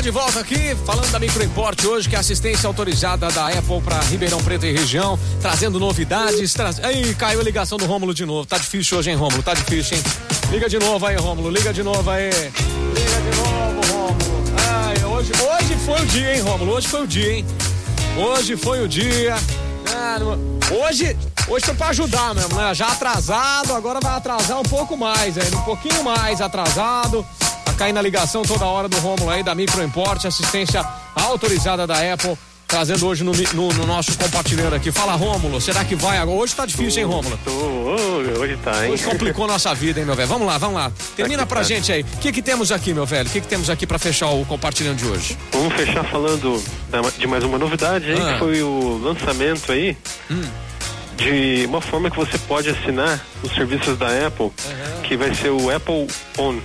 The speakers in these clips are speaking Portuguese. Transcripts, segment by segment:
tá de volta aqui, falando da Microimport hoje, que é assistência autorizada da Apple para Ribeirão Preto e região, trazendo novidades. Tra... Aí, caiu a ligação do Rômulo de novo. Tá difícil hoje, hein, Rômulo? Tá difícil, hein? Liga de novo aí, Rômulo. Liga de novo aí. Liga de novo, Rômulo. Ai, hoje, hoje foi o dia, hein, Rômulo? Hoje foi o dia, hein? Hoje foi o dia. Ah, hoje, hoje foi pra ajudar mesmo, né? Já atrasado, agora vai atrasar um pouco mais, ainda um pouquinho mais atrasado cair na ligação toda hora do Rômulo aí da Microimport, assistência autorizada da Apple, trazendo hoje no, no, no, nosso compartilhando aqui. Fala, Rômulo, será que vai agora? Hoje tá difícil, hein, Rômulo? Hoje tá, hein? Hoje complicou nossa vida, hein, meu velho? Vamos lá, vamos lá. Termina pra tá. gente aí. O que que temos aqui, meu velho? O que que temos aqui pra fechar o compartilhando de hoje? Vamos fechar falando de mais uma novidade aí, ah. que foi o lançamento aí. Hum de uma forma que você pode assinar os serviços da Apple, uhum. que vai ser o Apple One.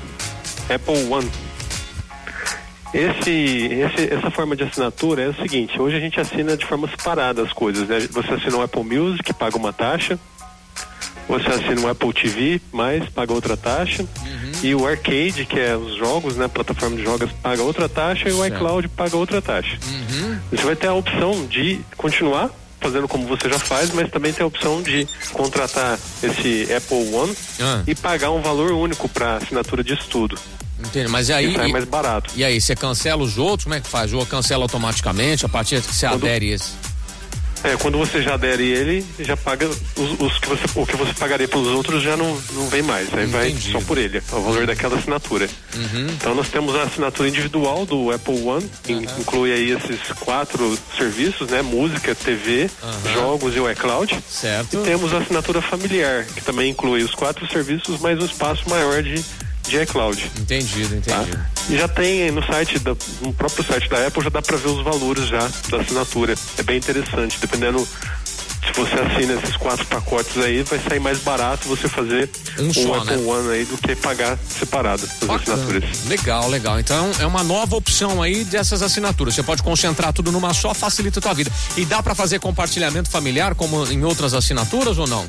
Apple One. Esse, esse, essa forma de assinatura é o seguinte, hoje a gente assina de forma separada as coisas, né? Você assina o Apple Music, paga uma taxa, você assina o Apple TV, mais paga outra taxa, uhum. e o Arcade, que é os jogos, né? Plataforma de jogos, paga outra taxa, e o iCloud paga outra taxa. Uhum. Você vai ter a opção de continuar fazendo como você já faz, mas também tem a opção de contratar esse Apple One ah. e pagar um valor único para assinatura de estudo. Entende? Mas aí. E sai mais barato. E aí, você cancela os outros? Como é que faz? Ou cancela automaticamente a partir que você Quando... adere esse? É, quando você já adere ele, já paga os, os, que você, o que você pagaria pelos outros já não, não vem mais, aí Entendi. vai só por ele, o valor daquela assinatura. Uhum. Então nós temos a assinatura individual do Apple One, que uhum. inclui aí esses quatro serviços, né? Música, TV, uhum. jogos e o iCloud. Certo. E temos a assinatura familiar, que também inclui os quatro serviços, mais um espaço maior de de iCloud. Entendido, entendido. Tá? E já tem no site, do, no próprio site da Apple, já dá para ver os valores já da assinatura. É bem interessante, dependendo se você assina esses quatro pacotes aí, vai sair mais barato você fazer um, um Apple né? One aí do que pagar separado as assinaturas. Legal, legal. Então é uma nova opção aí dessas assinaturas. Você pode concentrar tudo numa só, facilita a tua vida. E dá para fazer compartilhamento familiar como em outras assinaturas ou não?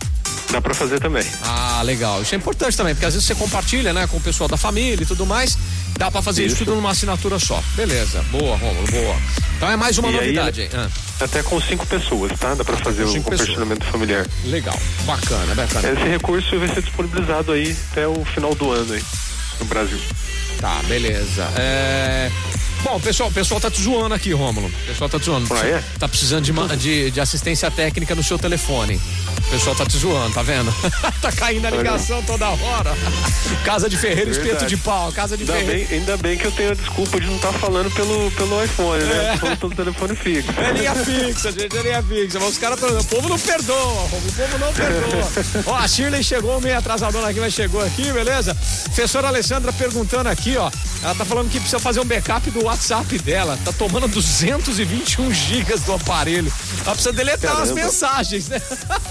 Dá para fazer também. Ah, legal. Isso é importante também, porque às vezes você compartilha, né, com o pessoal da família e tudo mais. Dá para fazer isso. isso. tudo numa assinatura só. Beleza. Boa, Romulo, boa. Então é mais uma e novidade. Aí, ah. Até com cinco pessoas, tá? Dá para fazer o compartilhamento pessoas. familiar. Legal. Bacana, bacana. Esse recurso vai ser disponibilizado aí até o final do ano aí no Brasil. Tá, beleza. É... Bom, pessoal, o pessoal tá te zoando aqui, Rômulo. O pessoal tá te zoando. Ah, é? Tá precisando de, de, de assistência técnica no seu telefone. O pessoal tá te zoando, tá vendo? tá caindo a ligação toda hora. Casa de Ferreiro, espeto de pau. Casa de ainda Ferreiro. Bem, ainda bem que eu tenho a desculpa de não estar tá falando pelo, pelo iPhone, né? É. Falando pelo telefone fixo. É linha fixa, gente, é linha fixa. Mas os caras O povo não perdoa, o povo não perdoa. ó, a Shirley chegou meio atrasadona aqui, mas chegou aqui, beleza? Professora Alessandra perguntando aqui, ó. Ela tá falando que precisa fazer um backup do WhatsApp dela. Tá tomando 221 gigas do aparelho. Ela precisa deletar Caramba. as mensagens, né?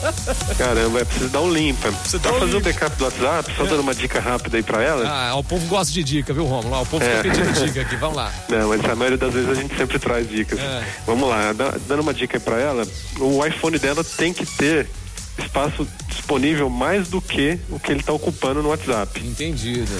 Caramba, é preciso dar um limpa. Você tá fazendo um backup do WhatsApp, só é. dando uma dica rápida aí pra ela? Ah, o povo gosta de dica, viu, Romulo? O povo é. fica pedindo dica aqui, vamos lá. Não, mas a maioria das vezes a gente sempre traz dicas. É. Vamos lá, dando uma dica aí pra ela, o iPhone dela tem que ter espaço disponível mais do que o que ele está ocupando no WhatsApp. Entendido.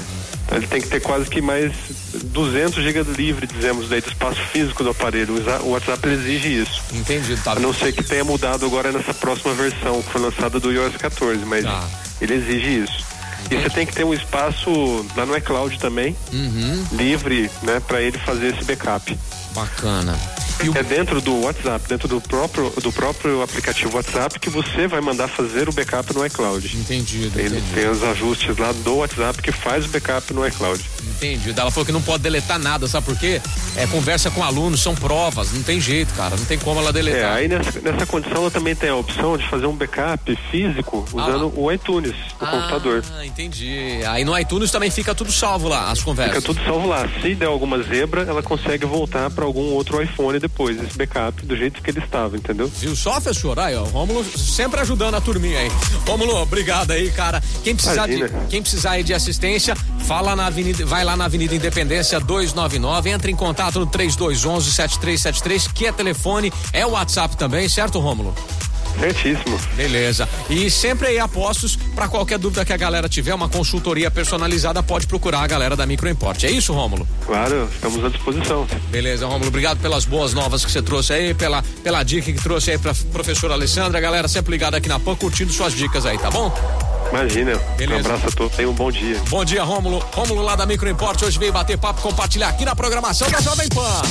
Então ele tem que ter quase que mais 200 GB livre, dizemos, daí do espaço físico do aparelho. O WhatsApp exige isso. Entendido. Tá. A não ser que tenha mudado agora nessa próxima versão, que foi lançada do iOS 14, mas tá. ele exige isso. E você tem que ter um espaço lá no iCloud também, uhum. livre, né, para ele fazer esse backup. Bacana. É dentro do WhatsApp, dentro do próprio, do próprio aplicativo WhatsApp que você vai mandar fazer o backup no iCloud. Entendido. Ele entendido. tem os ajustes lá do WhatsApp que faz o backup no iCloud. Entendido. Ela falou que não pode deletar nada, sabe por quê? É conversa com alunos, são provas, não tem jeito, cara, não tem como ela deletar. É, aí nessa, nessa condição ela também tem a opção de fazer um backup físico usando ah. o iTunes do ah, computador. Ah, entendi. Aí no iTunes também fica tudo salvo lá, as conversas. Fica tudo salvo lá. Se der alguma zebra, ela consegue voltar para algum outro iPhone depois, esse backup, do jeito que ele estava, entendeu? Viu só, professor? Aí, ó, Rômulo sempre ajudando a turminha aí. Rômulo, obrigado aí, cara. Quem precisar, de, quem precisar aí de assistência, fala na Avenida, vai lá na Avenida Independência 299, entra em contato no 3211 7373, que é telefone, é o WhatsApp também, certo, Rômulo? Certíssimo. Beleza. E sempre aí apostos, para qualquer dúvida que a galera tiver, uma consultoria personalizada, pode procurar a galera da Microimport. É isso, Rômulo? Claro, estamos à disposição. Beleza, Rômulo. Obrigado pelas boas novas que você trouxe aí, pela, pela dica que trouxe aí pra professora Alessandra. A galera sempre ligada aqui na PAN, curtindo suas dicas aí, tá bom? Imagina. Beleza. Um abraço a todos. Tenha um bom dia. Bom dia, Rômulo. Rômulo lá da Microimport hoje veio bater papo, compartilhar aqui na programação da Jovem Pan.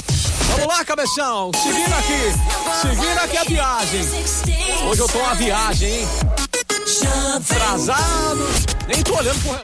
Vamos lá, cabeção. Seguindo aqui. Seguindo aqui a viagem. Hoje eu tô uma viagem, hein? Atrasado. Nem tô olhando pro